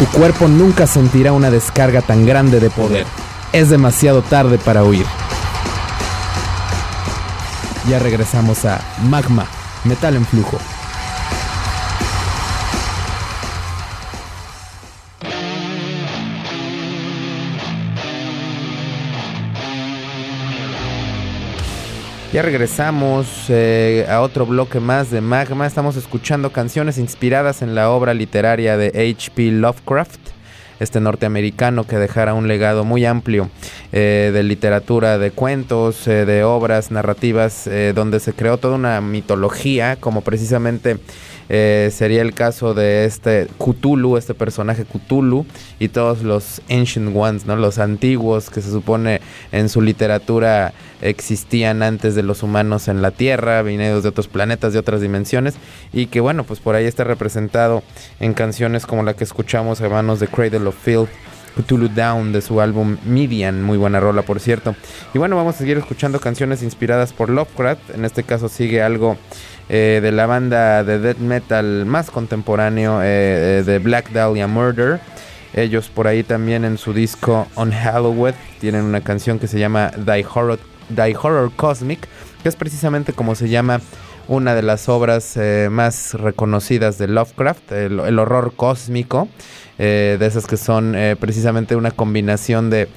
Tu cuerpo nunca sentirá una descarga tan grande de poder. Es demasiado tarde para huir. Ya regresamos a Magma, Metal en Flujo. Ya regresamos eh, a otro bloque más de Magma. Estamos escuchando canciones inspiradas en la obra literaria de H.P. Lovecraft, este norteamericano que dejara un legado muy amplio eh, de literatura, de cuentos, eh, de obras narrativas, donde se creó toda una mitología, como precisamente eh, sería el caso de este Cthulhu, este personaje Cthulhu y todos los Ancient Ones, ¿no? Los antiguos que se supone en su literatura existían antes de los humanos en la Tierra, vinidos de otros planetas, de otras dimensiones y que bueno, pues por ahí está representado en canciones como la que escuchamos hermanos de Cradle of Filth Cthulhu Down de su álbum Median, muy buena rola por cierto. Y bueno, vamos a seguir escuchando canciones inspiradas por Lovecraft, en este caso sigue algo eh, de la banda de death metal más contemporáneo eh, eh, de Black Dahlia Murder. Ellos por ahí también en su disco On Halloween tienen una canción que se llama Die Horror, Die Horror Cosmic, que es precisamente como se llama una de las obras más reconocidas de Lovecraft, el, horror cósmico, de esas que son precisamente una combinación de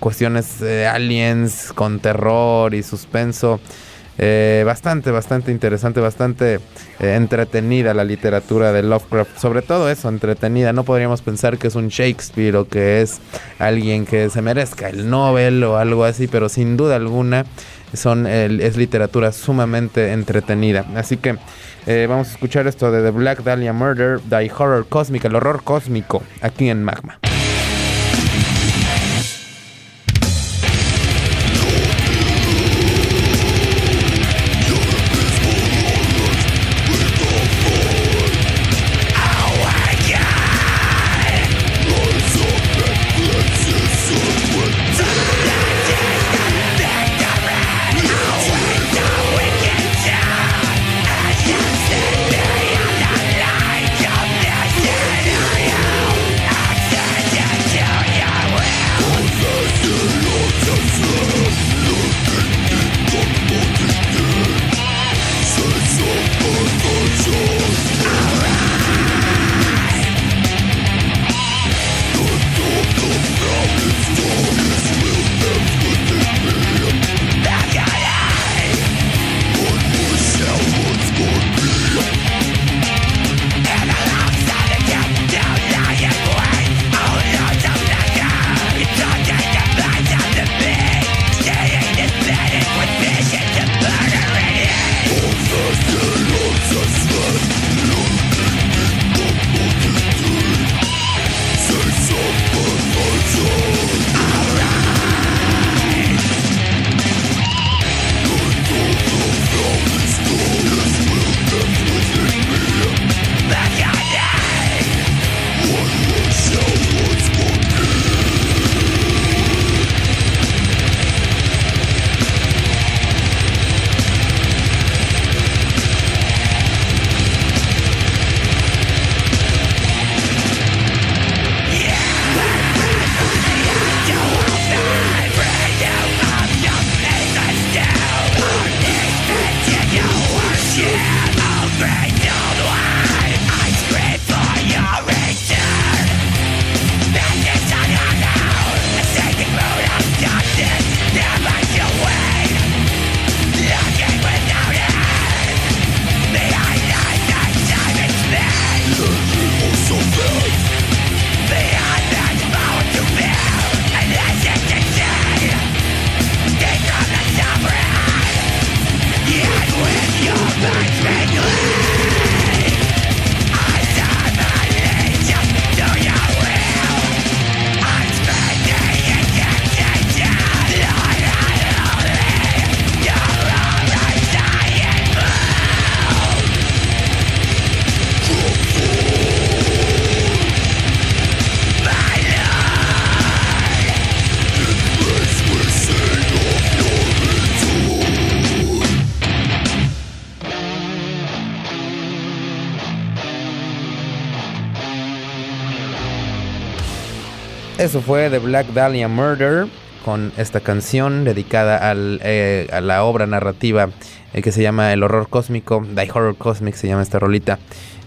cuestiones aliens con terror y suspenso. Eh, bastante, bastante interesante, bastante eh, entretenida la literatura de Lovecraft. Sobre todo eso, entretenida. No podríamos pensar que es un Shakespeare o que es alguien que se merezca el Nobel o algo así, pero sin duda alguna son es literatura sumamente entretenida. Así que eh, vamos a escuchar esto de The Black Dahlia Murder, The Horror Cosmic, el horror cósmico, aquí en Magma. Shoot! Eso fue The Black Dahlia Murder con esta canción dedicada al, eh, a la obra narrativa eh, que se llama El Horror Cósmico, Die Horror Cosmic se llama esta rolita.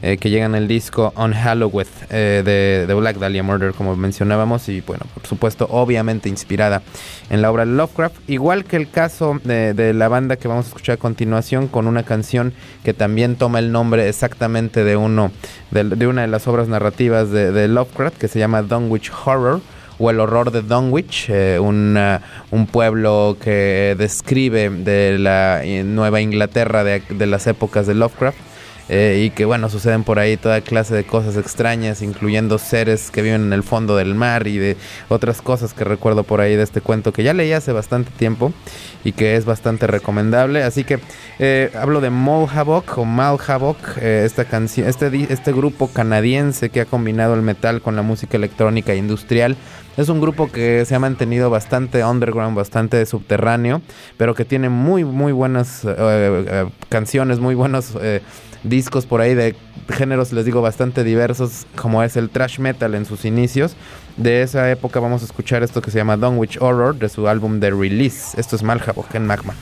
Eh, que llega en el disco On Halloween eh, de, de, Black Dahlia Murder, como mencionábamos, y bueno, por supuesto, obviamente inspirada en la obra de Lovecraft, igual que el caso de, la banda que vamos a escuchar a continuación, con una canción que también toma el nombre exactamente de uno de, de una de las obras narrativas de, de, Lovecraft, que se llama Dunwich Horror o el horror de Dunwich, eh, una, un pueblo que describe de la Nueva Inglaterra de las épocas de Lovecraft. Eh, y que bueno, suceden por ahí toda clase de cosas extrañas, incluyendo seres que viven en el fondo del mar y de otras cosas que recuerdo por ahí de este cuento que ya leí hace bastante tiempo y que es bastante recomendable. Así que eh, hablo de Havoc o Mal Havoc, eh, esta canción, este, este grupo canadiense que ha combinado el metal con la música electrónica industrial. Es un grupo que se ha mantenido bastante underground, bastante subterráneo, pero que tiene muy, muy buenas uh, uh, canciones, muy buenos discos por ahí de géneros, les digo, bastante diversos, como es el thrash metal en sus inicios. De esa época vamos a escuchar esto que se llama Dunwich Horror, de su álbum de Release. Esto es Malhavoc en Magma.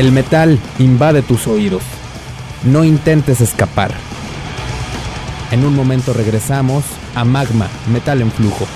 El metal invade tus oídos. No intentes escapar. En un momento regresamos a Magma, Metal en Flujo.